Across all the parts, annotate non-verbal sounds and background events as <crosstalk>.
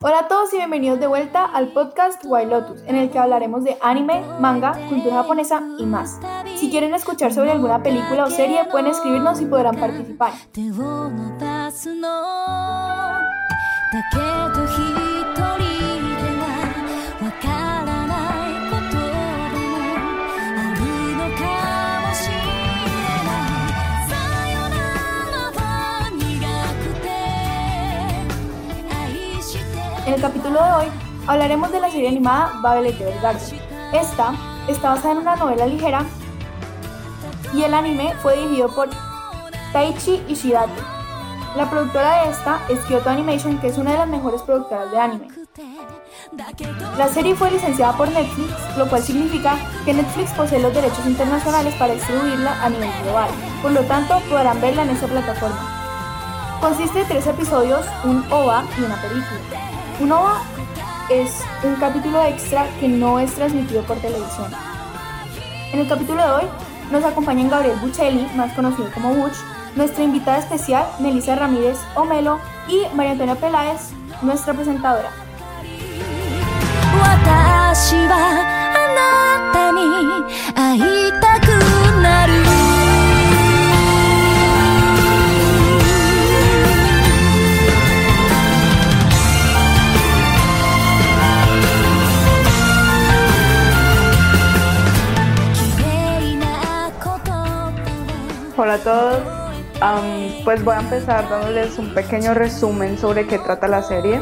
Hola a todos y bienvenidos de vuelta al podcast Wild Lotus, en el que hablaremos de anime, manga, cultura japonesa y más. Si quieren escuchar sobre alguna película o serie, pueden escribirnos y podrán participar. El capítulo de hoy hablaremos de la serie animada Babel Evergarden. Esta está basada en una novela ligera y el anime fue dirigido por Taichi Ishidate. La productora de esta es Kyoto Animation, que es una de las mejores productoras de anime. La serie fue licenciada por Netflix, lo cual significa que Netflix posee los derechos internacionales para distribuirla a nivel global, por lo tanto podrán verla en esa plataforma. Consiste de tres episodios, un OVA y una película. Un OVA es un capítulo extra que no es transmitido por televisión. En el capítulo de hoy nos acompañan Gabriel Buccelli, más conocido como Buch, nuestra invitada especial, Melissa Ramírez Omelo, y María Antonia Peláez, nuestra presentadora. Hola a todos. pues voy a empezar dándoles un pequeño resumen sobre qué trata la serie.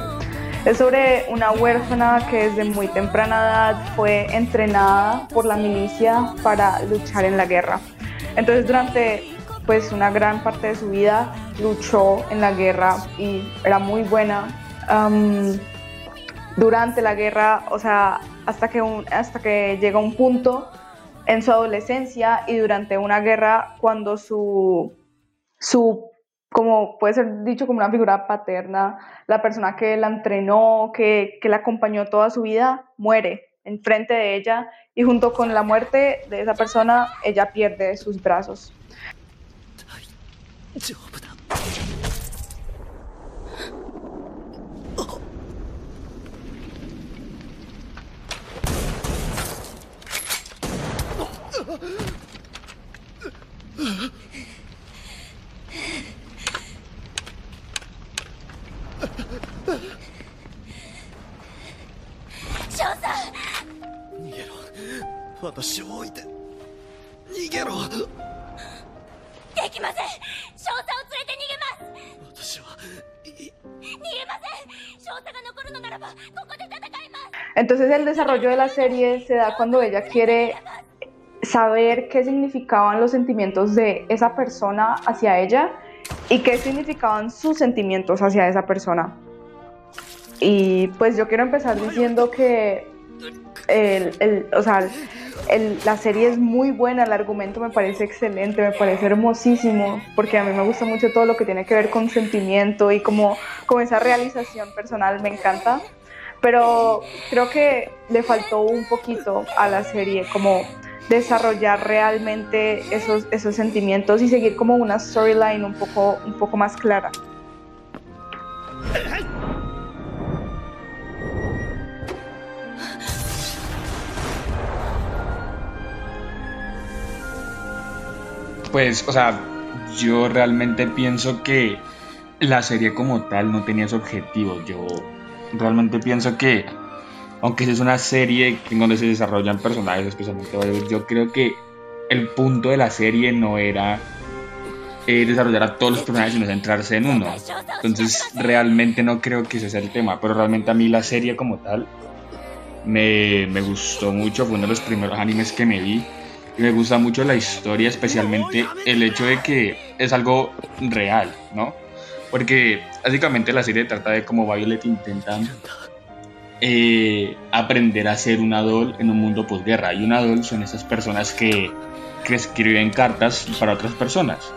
Es sobre una huérfana que desde muy temprana edad fue entrenada por la milicia para luchar en la guerra. Entonces durante pues una gran parte de su vida luchó en la guerra y era muy buena. durante la guerra, o sea, hasta que, hasta que llega un punto en su adolescencia y durante una guerra cuando su, su como puede ser dicho como una figura paterna, la persona que la entrenó, que, que la acompañó toda su vida, muere enfrente de ella y junto con la muerte de esa persona, ella pierde sus brazos. Entonces el desarrollo de la serie se da cuando ella quiere saber qué significaban los sentimientos de esa persona hacia ella y qué significaban sus sentimientos hacia esa persona. Y pues yo quiero empezar diciendo que el, el, o sea, la serie es muy buena, el argumento me parece excelente, me parece hermosísimo, porque a mí me gusta mucho todo lo que tiene que ver con sentimiento y como, con esa realización personal, me encanta. Pero creo que le faltó un poquito a la serie, como desarrollar realmente esos, esos sentimientos y seguir como una storyline un poco, un poco más clara. Pues, o sea, yo realmente pienso que la serie como tal no tenía su objetivo. Yo realmente pienso que, aunque es una serie en donde se desarrollan personajes, especialmente yo creo que el punto de la serie no era eh, desarrollar a todos los personajes, sino centrarse en uno. Entonces, realmente no creo que ese sea el tema, pero realmente a mí la serie como tal me, me gustó mucho. Fue uno de los primeros animes que me vi me gusta mucho la historia, especialmente el hecho de que es algo real, ¿no? Porque básicamente la serie trata de cómo Violet intenta eh, aprender a ser un adol en un mundo posguerra. Y un adol son esas personas que, que escriben cartas para otras personas.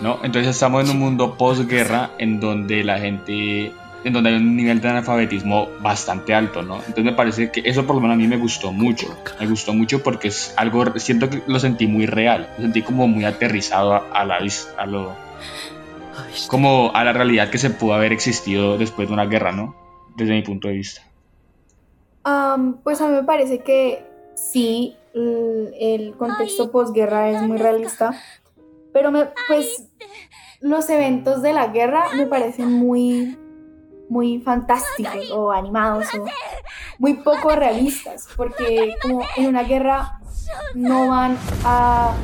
¿no? Entonces estamos en un mundo posguerra en donde la gente en donde hay un nivel de analfabetismo bastante alto, ¿no? Entonces me parece que eso por lo menos a mí me gustó mucho, me gustó mucho porque es algo, siento que lo sentí muy real, lo sentí como muy aterrizado a, la, a lo, como a la realidad que se pudo haber existido después de una guerra, ¿no? Desde mi punto de vista. pues a mí me parece que sí, el, contexto posguerra es muy realista, pero me, pues los eventos de la guerra me parecen muy muy fantásticos o animados o muy poco realistas, porque como en una guerra no van a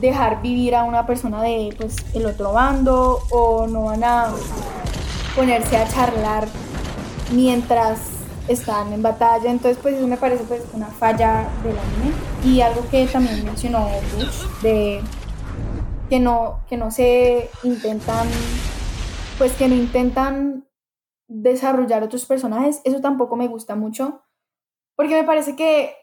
dejar vivir a una persona de pues, el otro bando o no van a ponerse a charlar mientras están en batalla, entonces pues eso me parece pues una falla del anime. Y algo que también mencionó Bush de que no que no se intentan pues que no intentan desarrollar otros personajes, eso tampoco me gusta mucho, porque me parece que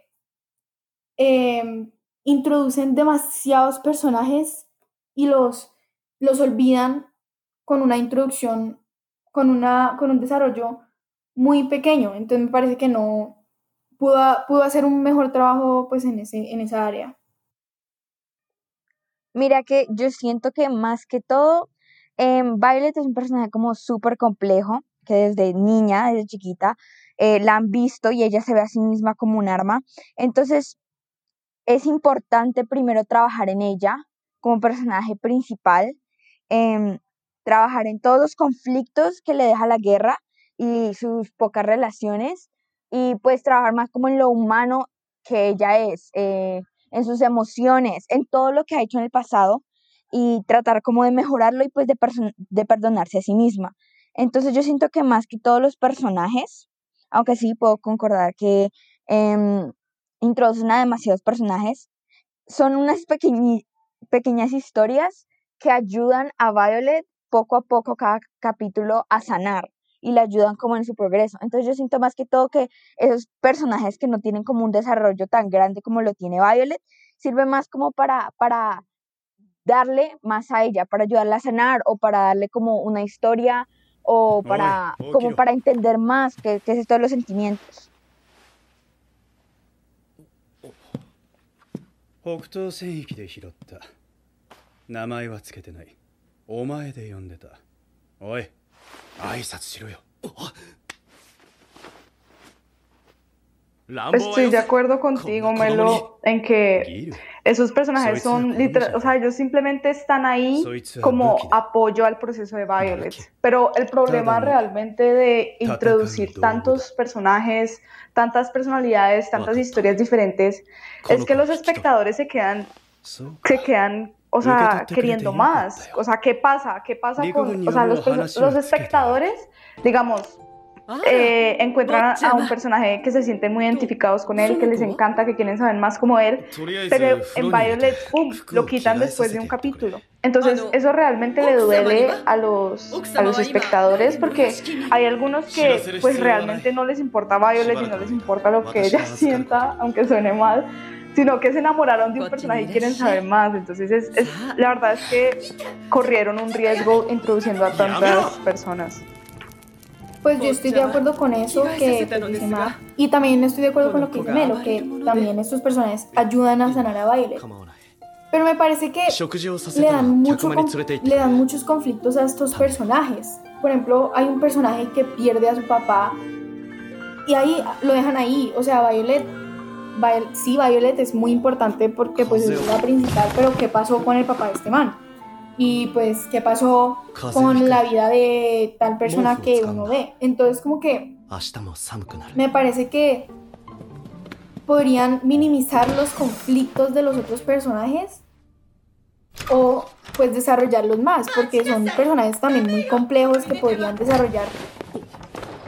em, introducen demasiados personajes y los, los olvidan con una introducción, con, una, con un desarrollo muy pequeño, entonces me parece que no pudo, pudo hacer un mejor trabajo pues en, ese, en esa área. Mira que yo siento que más que todo, em, Violet es un personaje como súper complejo que desde niña, desde chiquita, eh, la han visto y ella se ve a sí misma como un arma. Entonces, es importante primero trabajar en ella como personaje principal, em, trabajar en todos los conflictos que le deja la guerra y sus pocas relaciones y pues trabajar más como en lo humano que ella es, eh, en sus emociones, en todo lo que ha hecho en el pasado y tratar como de mejorarlo y pues de, de perdonarse a sí misma. Entonces yo siento que más que todos los personajes, aunque sí puedo concordar que eh, introducen a demasiados personajes, son unas pequeñas historias que ayudan a Violet poco a poco cada capítulo a sanar y le ayudan como en su progreso. Entonces yo siento más que todo que esos personajes que no tienen como un desarrollo tan grande como lo tiene Violet, sirven más como para, para darle más a ella, para ayudarla a sanar o para darle como una historia o para, como para entender más qué, qué es esto de los sentimientos. 北東戦域で拾った。名前はつけてない。お前で呼んでた。おい挨拶しろよ。あっ Estoy de acuerdo contigo, Melo, en que esos personajes son literal, o sea, ellos simplemente están ahí como apoyo al proceso de Violet. Pero el problema realmente de introducir tantos personajes, tantas personalidades, tantas historias diferentes, es que los espectadores se quedan, se quedan o sea, queriendo más. O sea, ¿qué pasa? ¿Qué pasa con, o sea, los, los espectadores, digamos, Ah, eh, encuentran a un personaje que se sienten muy identificados con él, que les encanta, que quieren saber más como él, pero en Violet lo quitan después de un capítulo. Entonces eso realmente le duele a los, a los espectadores porque hay algunos que pues realmente no les importa Violet y no les importa lo que ella sienta, aunque suene mal, sino que se enamoraron de un personaje y quieren saber más. Entonces, es, la verdad es que corrieron un riesgo introduciendo a tantas personas. Pues yo estoy de acuerdo con eso que dice Mar. Y también estoy de acuerdo con lo que dice Melo, que también estos personajes ayudan a sanar a Violet. Pero me parece que le dan, mucho le dan muchos conflictos a estos personajes. Por ejemplo, hay un personaje que pierde a su papá y ahí lo dejan ahí. O sea, Violet, sí, Violet es muy importante porque pues es la principal, pero ¿qué pasó con el papá de este man? Y pues qué pasó con la vida de tal persona que uno ve. Entonces como que me parece que podrían minimizar los conflictos de los otros personajes o pues desarrollarlos más, porque son personajes también muy complejos que podrían desarrollar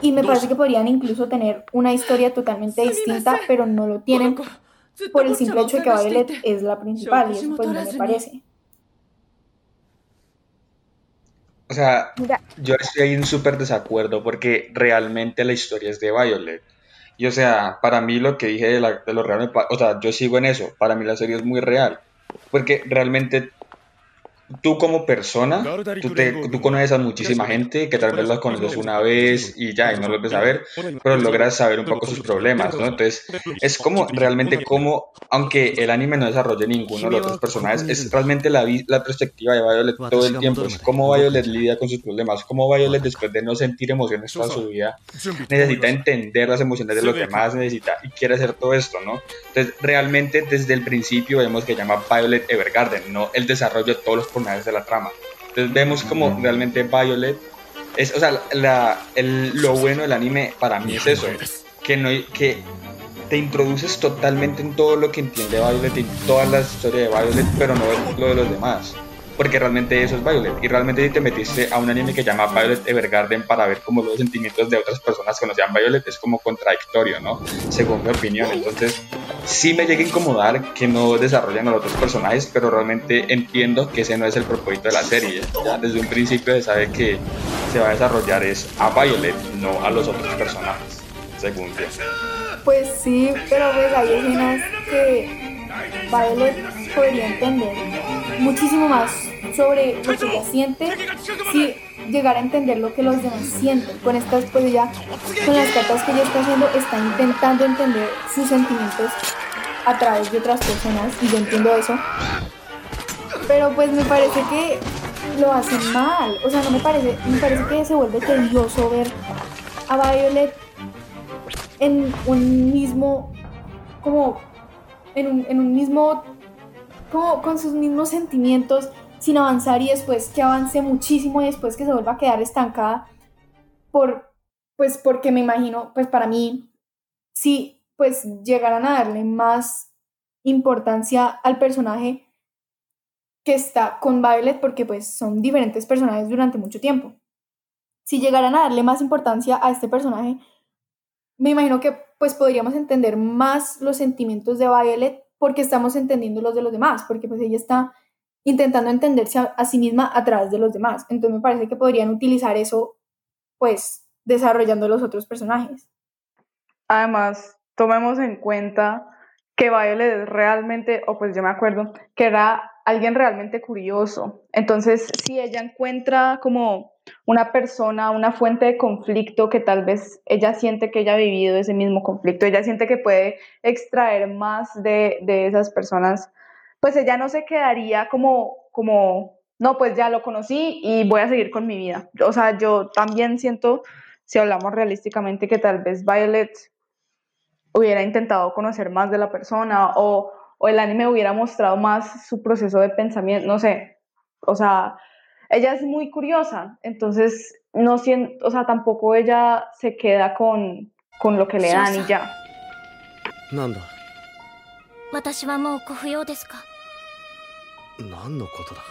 y me parece que podrían incluso tener una historia totalmente distinta, pero no lo tienen por el simple hecho de que Violet es la principal y eso pues no me parece. O sea, yo estoy ahí en súper desacuerdo porque realmente la historia es de Violet. Y o sea, para mí lo que dije de, la, de lo real, o sea, yo sigo en eso. Para mí la serie es muy real. Porque realmente tú como persona, tú, te, tú conoces a muchísima gente que tal vez los conoces una vez y ya, y no lo ves a ver, pero logras saber un poco sus problemas, ¿no? Entonces, es como realmente como, aunque el anime no desarrolle ninguno de los otros personajes, es realmente la, la perspectiva de Violet todo el tiempo, es cómo Violet lidia con sus problemas, cómo Violet después de no sentir emociones toda su vida, necesita entender las emociones de los demás, necesita y quiere hacer todo esto, ¿no? Entonces, realmente desde el principio vemos que llama Violet Evergarden, no el desarrollo de todos los personajes de la trama. Entonces vemos como realmente Violet es, o sea, la, el, lo bueno del anime para mí es eso, que no que te introduces totalmente en todo lo que entiende Violet y toda la historia de Violet, pero no lo de los demás porque realmente eso es Violet. Y realmente si te metiste a un anime que llama Violet Evergarden para ver como los sentimientos de otras personas que conocían Violet, es como contradictorio, ¿no? Según mi opinión. Entonces, sí me llega a incomodar que no desarrollen a los otros personajes, pero realmente entiendo que ese no es el propósito de la serie. Ya desde un principio se sabe que se va a desarrollar es a Violet, no a los otros personajes, según yo. Pues sí, pero pues hay escenas que Violet podría entender muchísimo más sobre lo que ella siente si llegar a entender lo que los demás sienten. Con estas, pues ella, con las cartas que ella está haciendo, está intentando entender sus sentimientos a través de otras personas y yo entiendo eso. Pero pues me parece que lo hacen mal. O sea, no me parece, me parece que se vuelve tedioso ver a Violet en un mismo, como, en un, en un mismo, como con sus mismos sentimientos sin avanzar y después que avance muchísimo y después que se vuelva a quedar estancada por, pues porque me imagino, pues para mí, si pues llegaran a darle más importancia al personaje que está con Violet porque pues son diferentes personajes durante mucho tiempo. Si llegaran a darle más importancia a este personaje, me imagino que pues podríamos entender más los sentimientos de Violet porque estamos entendiendo los de los demás, porque pues ella está intentando entenderse a, sí misma a través de los demás. Entonces me parece que podrían utilizar eso, pues, desarrollando los otros personajes. Además, tomemos en cuenta que Violet realmente, o pues yo me acuerdo, que era alguien realmente curioso. Entonces, si ella encuentra como una persona, una fuente de conflicto que tal vez ella siente que ella ha vivido ese mismo conflicto, ella siente que puede extraer más de, de esas personas pues ella no se quedaría como, como, no, pues ya lo conocí y voy a seguir con mi vida. O sea, yo también siento, si hablamos realísticamente, que tal vez Violet hubiera intentado conocer más de la persona o, o el anime hubiera mostrado más su proceso de pensamiento, no sé. O sea, ella es muy curiosa, entonces no siento, o sea, tampoco ella se queda con, con lo que le dan y ya. 私はもうご不要ですか何のことだ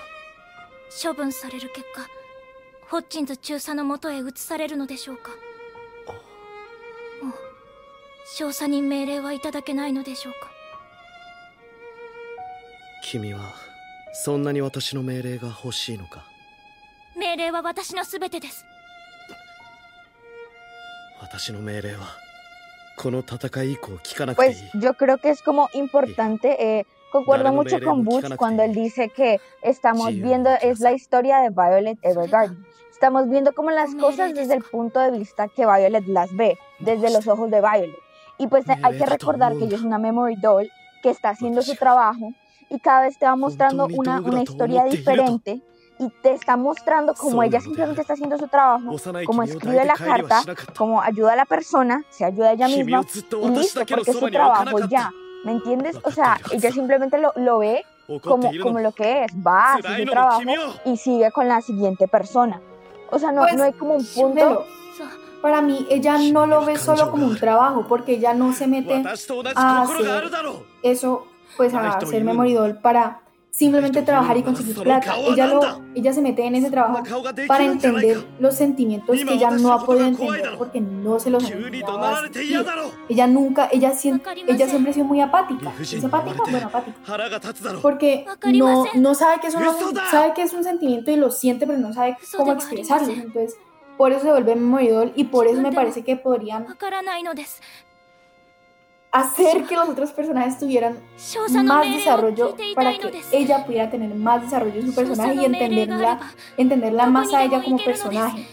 処分される結果ホッチンズ中佐のもとへ移されるのでしょうかもう少佐に命令はいただけないのでしょうか君はそんなに私の命令が欲しいのか命令は私の全てです私の命令は Pues yo creo que es como importante, eh, concuerdo mucho con Butch cuando él dice que estamos viendo, es la historia de Violet Evergarden. Estamos viendo como las cosas desde el punto de vista que Violet las ve, desde los ojos de Violet. Y pues hay que recordar que ella es una memory doll que está haciendo su trabajo y cada vez te va mostrando una, una historia diferente y te está mostrando cómo ella simplemente está haciendo su trabajo, cómo escribe la carta, cómo ayuda a la persona, se ayuda a ella misma y listo, porque es su trabajo ya. ¿Me entiendes? O sea, ella simplemente lo, lo ve como, como lo que es, va, hace su trabajo y sigue con la siguiente persona. O sea, no, pues, no hay como un punto... Para mí, ella no lo ve solo como un trabajo, porque ella no se mete a hacer eso, pues a hacer memoridol para simplemente trabajar y conseguir plata. Ella, lo, ella se mete en ese trabajo para entender los sentimientos que ella no ha podido entender porque no se los ha Ella nunca, ella, ella siempre ha sido muy apática. ¿Es apática? Bueno, apática. Porque no, no sabe que es un, sabe que es un sentimiento y lo siente, pero no sabe cómo expresarlo. Entonces, por eso se vuelve memoridol y por eso me parece que podrían hacer que los otros personajes tuvieran más desarrollo para que ella pudiera tener más desarrollo en su personaje y entenderla, entenderla más a ella como personaje.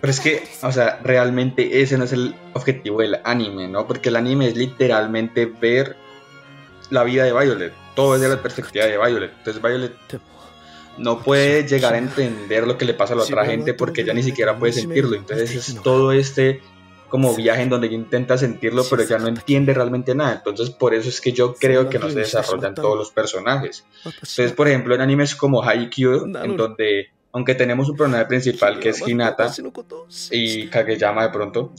Pero es que, o sea, realmente ese no es el objetivo del anime, ¿no? Porque el anime es literalmente ver la vida de Violet. Todo es de la perspectiva de Violet. Entonces Violet no puede llegar a entender lo que le pasa a la otra gente porque ella ni siquiera puede sentirlo. Entonces es todo este como viaje en donde ella intenta sentirlo, pero ya no entiende realmente nada. Entonces, por eso es que yo creo que no se desarrollan todos los personajes. Entonces, por ejemplo, en animes como Haikyuu, en donde, aunque tenemos un personaje principal que es Hinata y Kageyama de pronto,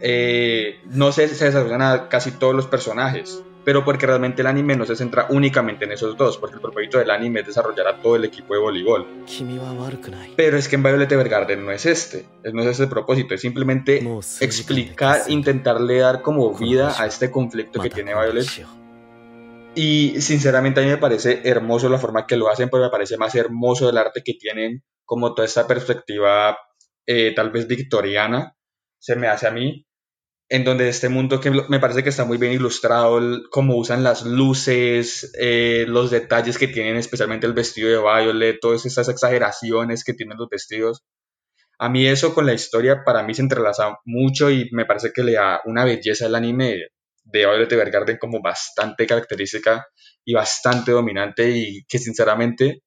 eh, no se, se desarrollan a casi todos los personajes pero porque realmente el anime no se centra únicamente en esos dos, porque el propósito del anime es desarrollar a todo el equipo de voleibol. Pero es que en Violet Evergarden no es este, no es ese el propósito, es simplemente explicar, intentarle dar como vida a este conflicto que tiene Violet. Y sinceramente a mí me parece hermoso la forma que lo hacen, pero me parece más hermoso el arte que tienen, como toda esta perspectiva eh, tal vez victoriana, se me hace a mí en donde este mundo que me parece que está muy bien ilustrado, cómo usan las luces, eh, los detalles que tienen, especialmente el vestido de Violet, todas esas exageraciones que tienen los vestidos. A mí eso con la historia para mí se entrelaza mucho y me parece que le da una belleza al anime de Violet Evergarden como bastante característica y bastante dominante y que sinceramente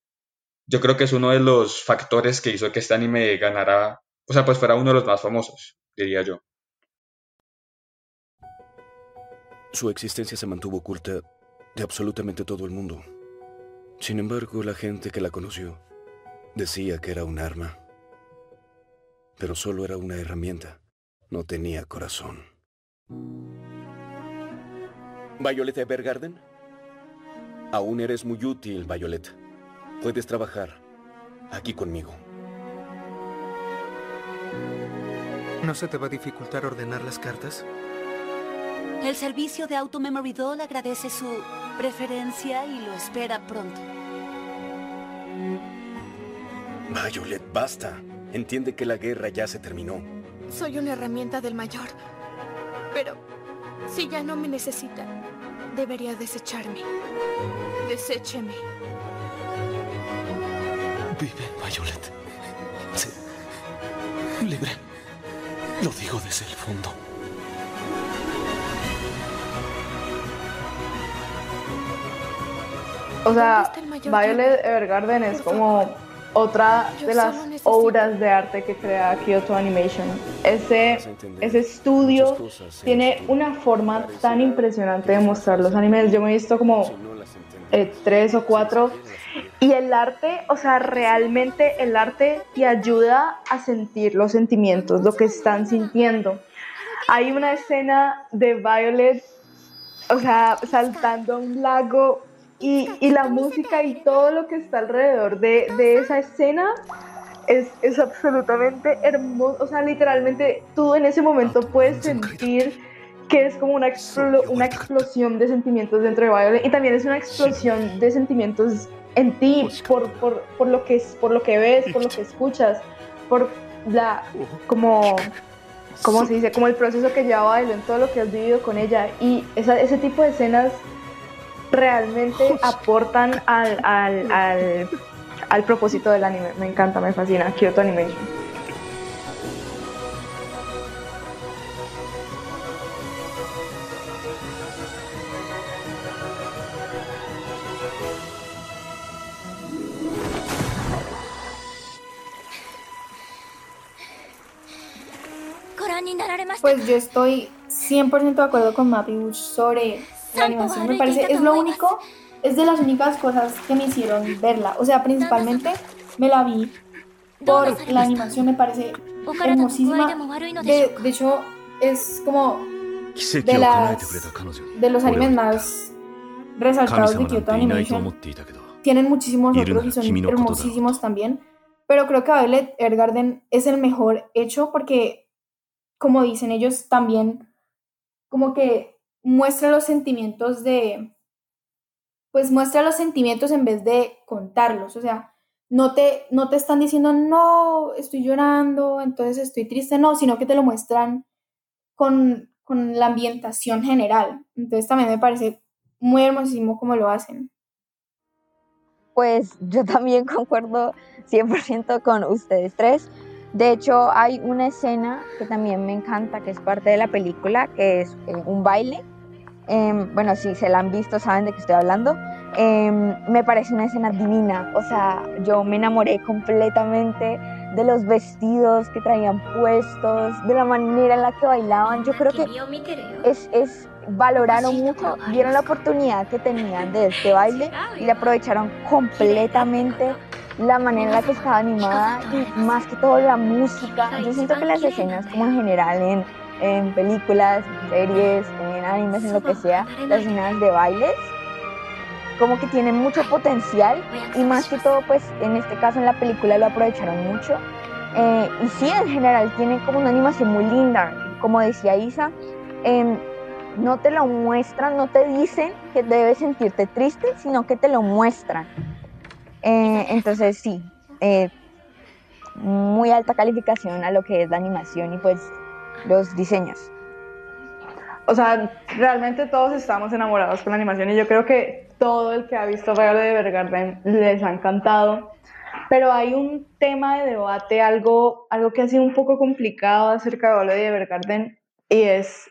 yo creo que es uno de los factores que hizo que este anime ganara, o sea, pues fuera uno de los más famosos, diría yo. Su existencia se mantuvo oculta de absolutamente todo el mundo. Sin embargo, la gente que la conoció decía que era un arma. Pero solo era una herramienta. No tenía corazón. ¿Violet Evergarden? Aún eres muy útil, Violet. Puedes trabajar aquí conmigo. ¿No se te va a dificultar ordenar las cartas? El servicio de Auto Memory Doll agradece su preferencia y lo espera pronto. Violet, basta. Entiende que la guerra ya se terminó. Soy una herramienta del mayor. Pero si ya no me necesita, debería desecharme. Desécheme. Vive, Violet. Sí. Libre. Lo digo desde el fondo. O sea, Violet Evergarden es como otra de las obras de arte que crea Kyoto Animation. Ese, ese estudio tiene una forma tan impresionante de mostrar los animes. Yo me he visto como eh, tres o cuatro. Y el arte, o sea, realmente el arte te ayuda a sentir los sentimientos, lo que están sintiendo. Hay una escena de Violet, o sea, saltando a un lago y, y, la música y todo lo que está alrededor de, de esa escena es, es, absolutamente hermoso. O sea, literalmente tú en ese momento puedes sentir que es como una, una explosión de sentimientos dentro de Violet y también es una explosión de sentimientos en ti por, por, por, lo que, por lo que ves, por lo que escuchas, por la, como, ¿cómo se dice? Como el proceso que lleva Violet, todo lo que has vivido con ella y esa, ese tipo de escenas realmente aportan al, al, al, al, propósito del anime. Me encanta, me fascina. Kyoto Animation. Pues yo estoy 100% de acuerdo con Mapi sobre la animación me parece, es lo único, es de las únicas cosas que me hicieron verla. O sea, principalmente me la vi por la animación, me parece hermosísima. De, de hecho, es como de, las, de los animes más resaltados de Kyoto Animation. Tienen muchísimos otros y son hermosísimos también. Pero creo que Violet Airgarden es el mejor hecho porque, como dicen ellos, también como que muestra los sentimientos de, pues muestra los sentimientos en vez de contarlos, o sea, no te, no te están diciendo, no, estoy llorando, entonces estoy triste, no, sino que te lo muestran con, con la ambientación general. Entonces también me parece muy hermosísimo como lo hacen. Pues yo también <laughs> concuerdo 100% con ustedes tres. De hecho, hay una escena que también me encanta, que es parte de la película, que es eh, un baile. Em, bueno, si se la han visto, saben de qué estoy hablando. Em, me parece una escena divina. O sea, yo me enamoré completamente de los vestidos que traían puestos, de la manera en la que bailaban. Yo creo que es, es valoraron mucho, vieron la oportunidad que tenían de este baile y le aprovecharon completamente la manera en la que estaba animada y más que todo la música. Yo siento que las escenas como en general en, en películas, series, en animes, en lo que sea, las escenas de bailes como que tienen mucho potencial y más que todo pues en este caso en la película lo aprovecharon mucho eh, y sí en general tiene como una animación muy linda como decía Isa eh, no te lo muestran, no te dicen que debes sentirte triste, sino que te lo muestran. Eh, entonces sí, eh, muy alta calificación a lo que es la animación y pues los diseños. O sea, realmente todos estamos enamorados con la animación y yo creo que todo el que ha visto Regalo de Bergarden les ha encantado. Pero hay un tema de debate, algo, algo que ha sido un poco complicado acerca de Regalo de Bergarden y es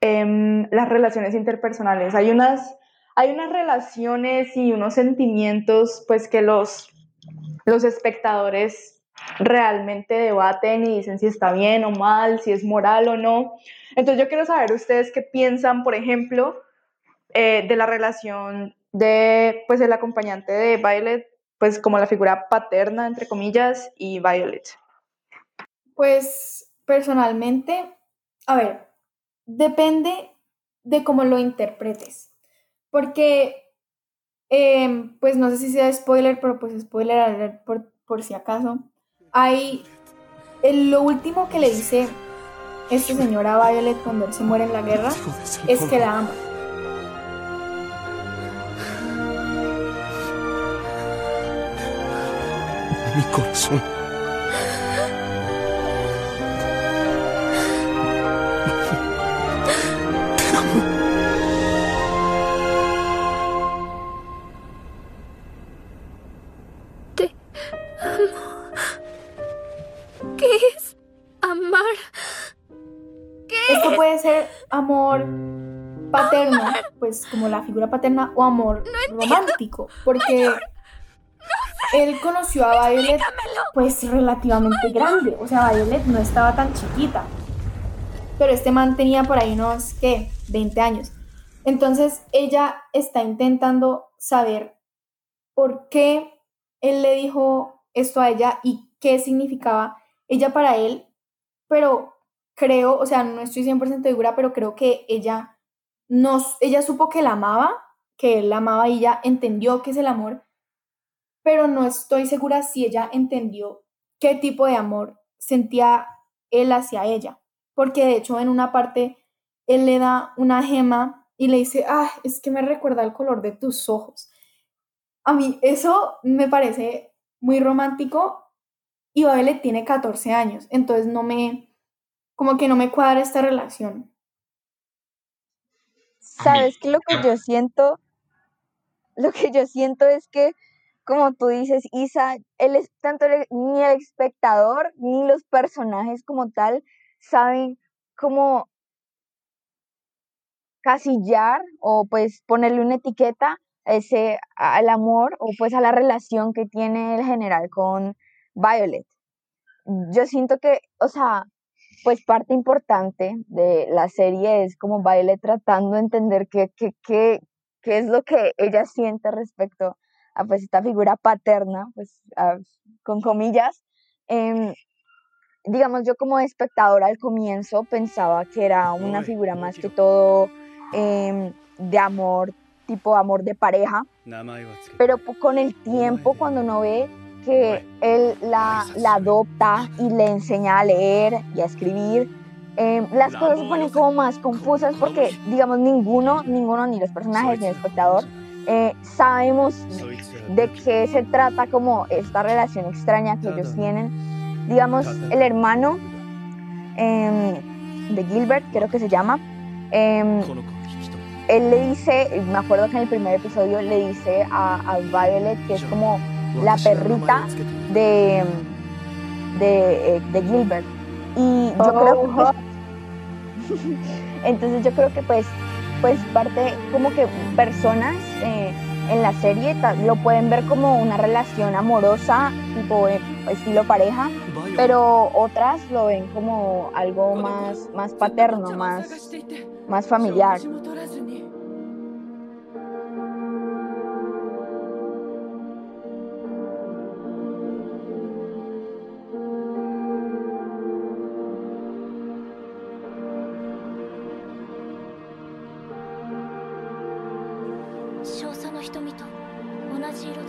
Em, las relaciones interpersonales. Hay unas, hay unas relaciones y unos sentimientos pues que los, los espectadores realmente debaten y dicen si está bien o mal, si es moral o no. Entonces yo quiero saber ustedes qué piensan, por ejemplo, eh, de la relación de pues el acompañante de Violet, pues como la figura paterna entre comillas y Violet. Pues personalmente, a ver, depende de cómo lo interpretes. Porque, em, pues no sé si sea spoiler, pero pues spoiler por, por si acaso. Hay lo último que le dice este señor a Violet cuando él se muere en la guerra es que la ama. Mi corazón. Como la figura paterna o amor romántico, porque él conoció a Violet pues relativamente grande, o sea, Violet no estaba tan chiquita, pero este man tenía por ahí unos, ¿qué? 20 años. Entonces ella está intentando saber por qué él le dijo esto a ella y qué significaba ella para él, pero creo, o sea, no estoy 100% segura, pero creo que ella, ella supo que la amaba, que él la amaba y ella entendió que es el amor, pero no estoy segura si ella entendió qué tipo de amor sentía él hacia ella, porque de hecho en una parte él le da una gema y le dice, ah, es que me recuerda el color de tus ojos. A mí eso me parece muy romántico y Babel tiene 14 años, entonces no me, como que no me cuadra esta relación. ¿Sabes qué? Lo que yo siento, lo que yo siento es que, como tú dices, Isa, él es, tanto ni el espectador ni los personajes como tal saben cómo casillar o pues ponerle una etiqueta a ese, al amor o pues a la relación que tiene el general con Violet. Yo siento que, o sea, pues parte importante de la serie es como Baile tratando de entender qué, qué, qué, qué es lo que ella siente respecto a pues esta figura paterna, pues con comillas. Em, digamos, yo como espectadora al comienzo pensaba que era una figura más que todo em, de amor, tipo amor de pareja, pero con el tiempo cuando uno ve que él la, la adopta y le enseña a leer y a escribir. Em, las cosas se ponen como más confusas porque, digamos, ninguno, ninguno, ni los personajes ni el espectador, eh, sabemos de qué se trata como esta relación extraña que ellos tienen. Digamos, el hermano, em, de Gilbert, creo que se llama. Em, él le dice, me acuerdo que en el primer episodio le dice a, Violet que es como la perrita de, de, eh, de Gilbert. Y yo creo que pues, <laughs> entonces yo creo que pues, pues parte como que personas eh, en la serie lo pueden ver como una relación amorosa, tipo eh, estilo pareja, pero otras lo ven como algo más, más paterno, más, más familiar.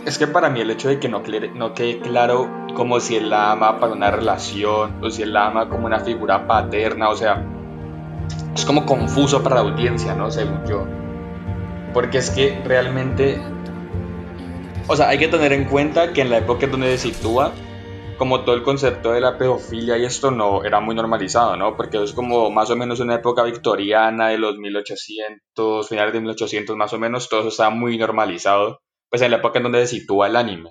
Es que para mí el hecho de que no, no quede claro como si él la ama para una relación o si él la ama como una figura paterna, o sea, es como confuso para la audiencia, ¿no? Según yo. Porque es que realmente, o sea, hay que tener en cuenta que en la época donde se sitúa, como todo el concepto de la pedofilia y esto no era muy normalizado, ¿no? Porque es como más o menos una época victoriana de los 1800, finales de 1800 más o menos, todo eso estaba muy normalizado pues en la época en donde se sitúa el anime.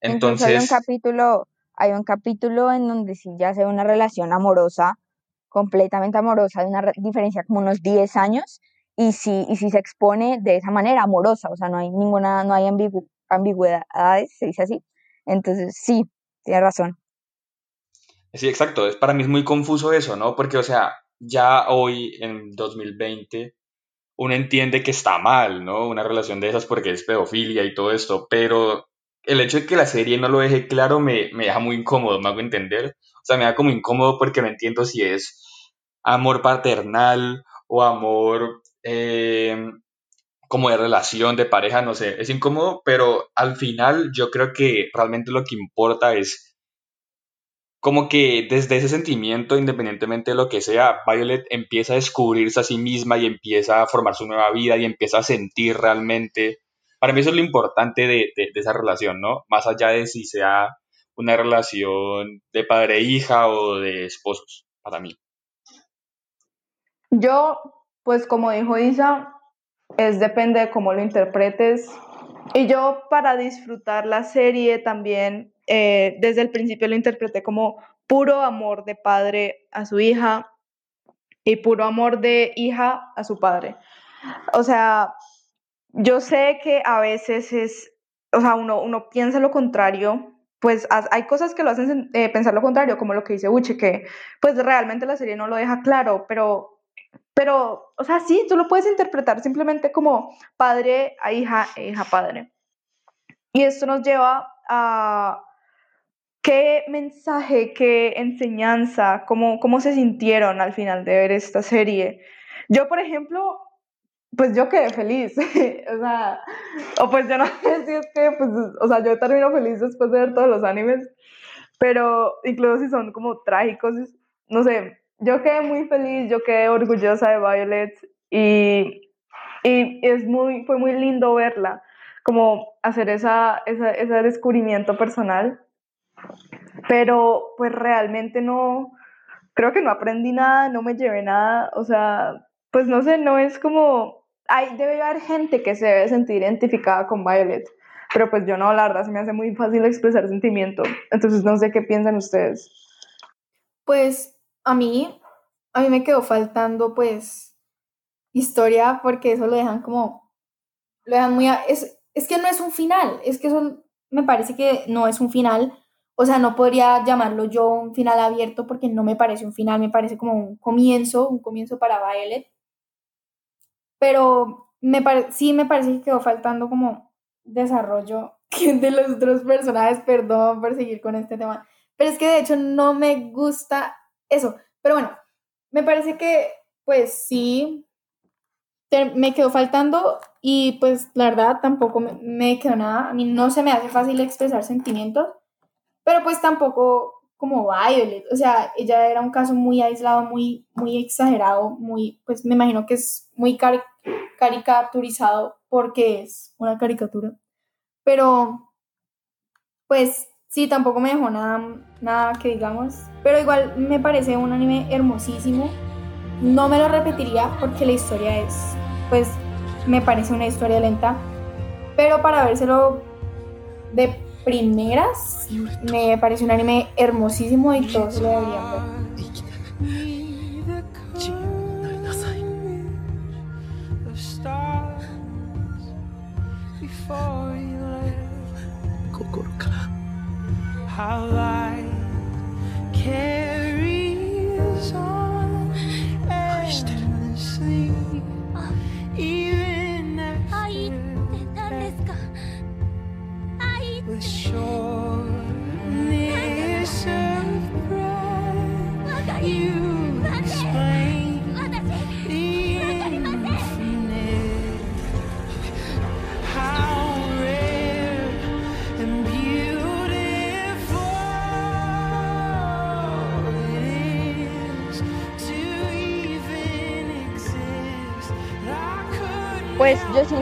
Entonces, hay un capítulo, hay un capítulo en donde sí ya se ve una relación amorosa, completamente amorosa, de una diferencia como unos 10 años, y si, y si se expone de esa manera, amorosa, o sea, no hay ninguna, no hay ambigüedades, se dice así. Entonces, sí, tiene razón. Sí, exacto, es, para mí es muy confuso eso, ¿no? Porque, o sea, ya hoy, en 2020, uno entiende que está mal, ¿no? Una relación de esas porque es pedofilia y todo esto, pero el hecho de que la serie no lo deje claro me, deja muy incómodo, me hago entender. O sea, me da como incómodo porque no entiendo si es amor paternal o amor eh, como de relación, de pareja, no sé, es incómodo, pero al final yo creo que realmente lo que importa es como que desde ese sentimiento, independientemente de lo que sea, Violet empieza a descubrirse a sí misma y empieza a formar su nueva vida y empieza a sentir realmente. Para mí eso es lo importante de, esa relación, ¿no? Más allá de si sea una relación de padre-hija e o de esposos, para mí. Yo, pues como dijo Isa, es depende de cómo lo interpretes. Y yo para disfrutar la serie también eh, desde el principio lo interpreté como puro amor de padre a su hija y puro amor de hija a su padre. O sea, yo sé que a veces es, o sea, uno, uno piensa lo contrario, pues hay cosas que lo hacen eh, pensar lo contrario, como lo que dice Uche, que pues realmente la serie no lo deja claro, pero, pero, o sea, sí, tú lo puedes interpretar simplemente como padre a hija e hija padre. Y esto nos lleva a, ¿Qué mensaje, qué enseñanza, cómo, cómo se sintieron al final de ver esta serie? Yo, por ejemplo, pues yo quedé feliz, <laughs> o sea, o pues yo no <laughs> sé si es que, pues, o sea, yo termino feliz después de ver todos los animes, pero incluso si son como trágicos, no sé, yo quedé muy feliz, yo quedé orgullosa de Violet y, y es muy, fue muy lindo verla, como hacer esa, esa, ese descubrimiento personal pero pues realmente no, creo que no aprendí nada, no me llevé nada, o sea, pues no sé, no es como, hay, debe haber gente que se debe sentir identificada con Violet, pero pues yo no, la verdad se me hace muy fácil expresar sentimiento, entonces no sé qué piensan ustedes. Pues a mí, a mí me quedó faltando pues historia porque eso lo dejan como, lo dejan muy, es, es que no es un final, es que eso me parece que no es un final, o sea, no podría llamarlo yo un final abierto porque no me parece un final, me parece como un comienzo, un comienzo para Violet. Pero me sí me parece que quedó faltando como desarrollo <laughs> de los otros personajes, perdón por seguir con este tema. Pero es que de hecho no me gusta eso. Pero bueno, me parece que pues sí, me quedó faltando y pues la verdad tampoco me, me quedó nada. A mí no se me hace fácil expresar sentimientos pero pues tampoco como Violet, o sea, ella era un caso muy aislado, muy, muy exagerado, muy, pues me imagino que es muy caricaturizado porque es una caricatura, pero pues sí, tampoco me dejó nada, nada que digamos, pero igual me parece un anime hermosísimo, no me lo repetiría porque la historia es, pues, me parece una historia lenta, pero para vérselo de primeras, me parece un anime hermosísimo y todos lo deberían ver. How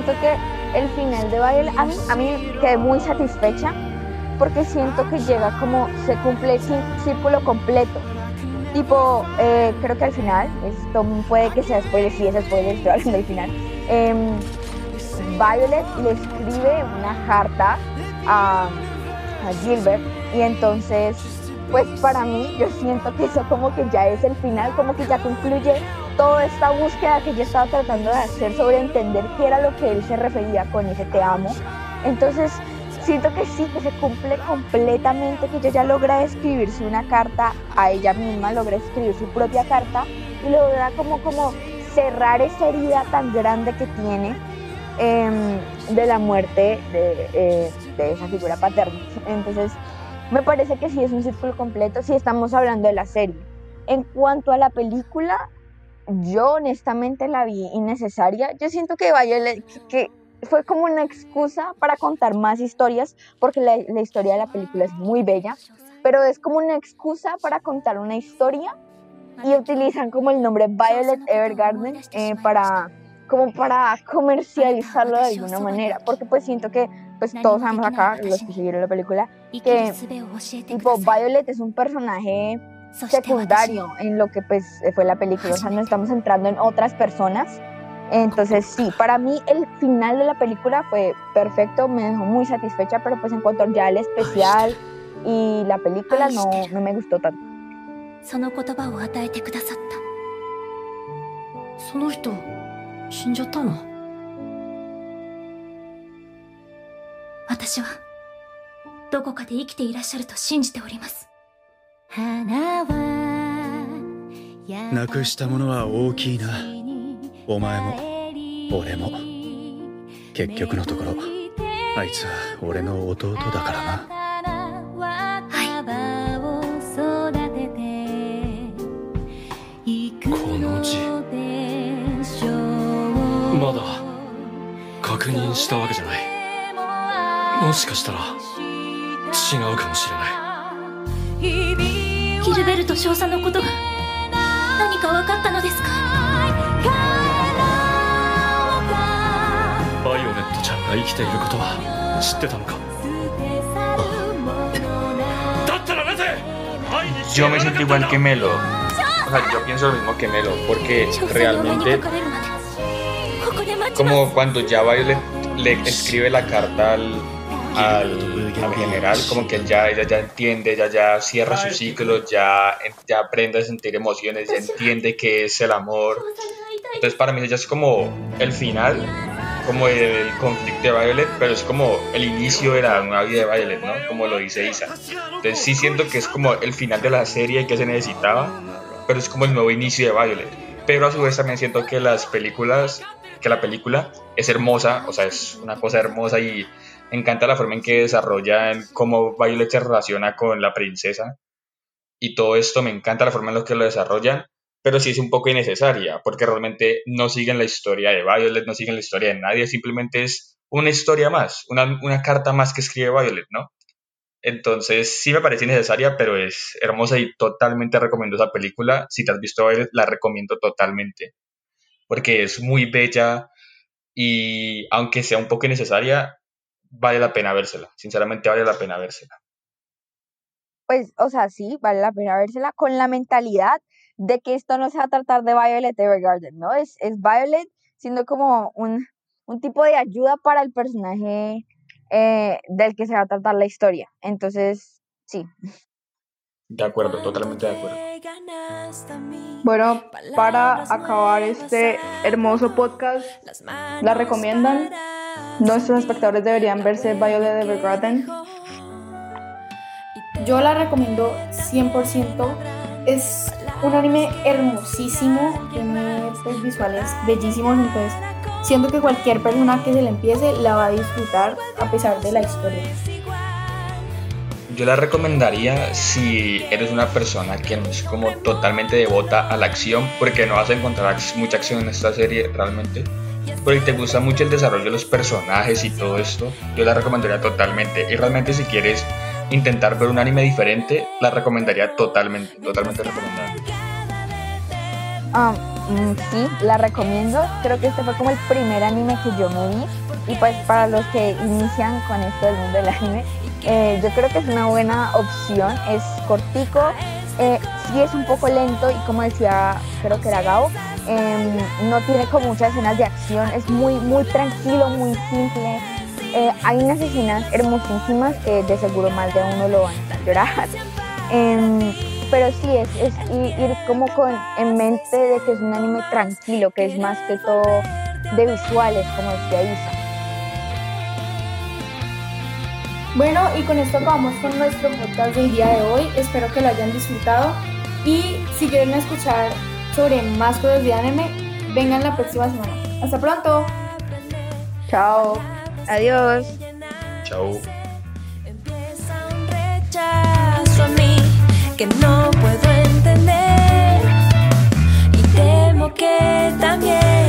siento que el final de Violet, a mí, a mí quedé muy satisfecha porque siento que llega como, se cumple el cí- círculo completo. Tipo, eh, creo que al final, esto puede que sea spoiler, si es spoiler, estoy hablando del final. em, Violet le escribe una carta a, a Gilbert y entonces, pues para mí, yo siento que eso como que ya es el final, como que ya concluye toda esta búsqueda que yo estaba tratando de hacer sobre entender qué era lo que él se refería con ese te amo. Entonces, siento que sí, que se cumple completamente, que ella ya logra escribirse una carta a ella misma, logra escribir su propia carta y logra como, como cerrar esa herida tan grande que tiene em, de la muerte de, eh, de esa figura paterna. Entonces, me parece que sí es un círculo completo si estamos hablando de la serie. En cuanto a la película, yo honestamente la vi innecesaria. Yo siento que Violet, que fue como una excusa para contar más historias, porque la, la, historia de la película es muy bella, pero es como una excusa para contar una historia y utilizan como el nombre Violet Evergarden eh, para como para comercializarlo de alguna manera, porque pues siento que pues todos sabemos acá, los que siguieron la película, que tipo Violet es un personaje secundario en lo que pues fue la película, o sea, no estamos entrando en otras personas. Entonces sí, para mí el final de la película fue perfecto, me dejó muy satisfecha, pero pues en cuanto ya al especial y la película no, no me gustó tanto. その言葉を与えてくださったその人死んじゃったの私はどこかで生きていらっしゃると信じております なくしたものは大きいな。お前も俺も。結局のところあいつは俺の弟だからな。この字まだ確認したわけじゃない。もしかしたら違うかもしれない 少佐のことが何か分かったのですかバイオレットちゃんが生きていることは知ってたのかだったらなぜ会いに来て Yo や me らな siento かったん igual だ que Melo. O sea, yo pienso lo mismo que Melo, porque 少佐にお目に realmente かかれるまでここで待ちます como cuando ya Violet le escribe la carta al, al, al general, como que ya ella ya entiende, ella ya cierra su ciclo, ya, ya aprende a sentir emociones, ya entiende qué es el amor. Entonces para mí ella es como el final, como el conflicto de Violet, pero es como el inicio de la nueva vida de Violet, ¿no? Como lo dice Isa. Entonces sí siento que es como el final de la serie que se necesitaba, pero es como el nuevo inicio de Violet. Pero a su vez también siento que las películas, que la película es hermosa, o sea, es una cosa hermosa y encanta la forma en que desarrollan cómo Violet se relaciona con la princesa. Y todo esto me encanta la forma en la que lo desarrollan, pero sí es un poco innecesaria, porque realmente no siguen la historia de Violet, no siguen la historia de nadie, simplemente es una historia más, una, una carta más que escribe Violet, ¿no? Entonces sí me parece innecesaria, pero es hermosa y totalmente recomiendo esa película. Si te has visto Violet, la recomiendo totalmente, porque es muy bella y aunque sea un poco innecesaria, vale la pena vérsela. Sinceramente vale la pena vérsela. Pues, o sea, sí, vale la pena vérsela con la mentalidad de que esto no se va a tratar de Violet Evergarden, ¿no? Es, es Violet siendo como un, un tipo de ayuda para el personaje eh, del que se va a tratar la historia. Entonces, sí. De acuerdo, totalmente de acuerdo. Bueno, para acabar este hermoso podcast, ¿la recomiendan? ¿Nuestros espectadores deberían verse Violet Evergarden? Yo la recomiendo 100%. Es un anime hermosísimo, tiene pues, visuales bellísimos, entonces siento que cualquier persona que se le empiece la va a disfrutar a pesar de la historia. Yo la recomendaría si eres una persona que no es como totalmente devota a la acción, porque no vas a encontrar mucha acción en esta serie realmente. Pero si te gusta mucho el desarrollo de los personajes y todo esto, yo la recomendaría totalmente. Y realmente si quieres intentar ver un anime diferente, la recomendaría totalmente, totalmente recomendable. Ah, mm, sí, la recomiendo. Creo que este fue como el primer anime que yo me vi. Y pues para los que inician con esto del mundo del anime, eh, yo creo que es una buena opción. Es cortico, eh, sí es un poco lento y como decía, creo que era Gao, em, no tiene como muchas escenas de acción. Es muy, muy tranquilo, muy simple eh, hay unas escenas hermosísimas que de seguro más de uno lo van a llorar. <laughs> Em, pero sí, es, es ir, como con, en mente de que es un anime tranquilo, que es más que todo de visuales, como decía Isa. Bueno, y con esto acabamos con nuestro podcast del día de hoy. Espero que lo hayan disfrutado. Y si quieren escuchar sobre más cosas de anime, vengan la próxima semana. Hasta pronto. Chao. Adiós. Chao. Empieza un rechazo a mí que no puedo entender y temo que también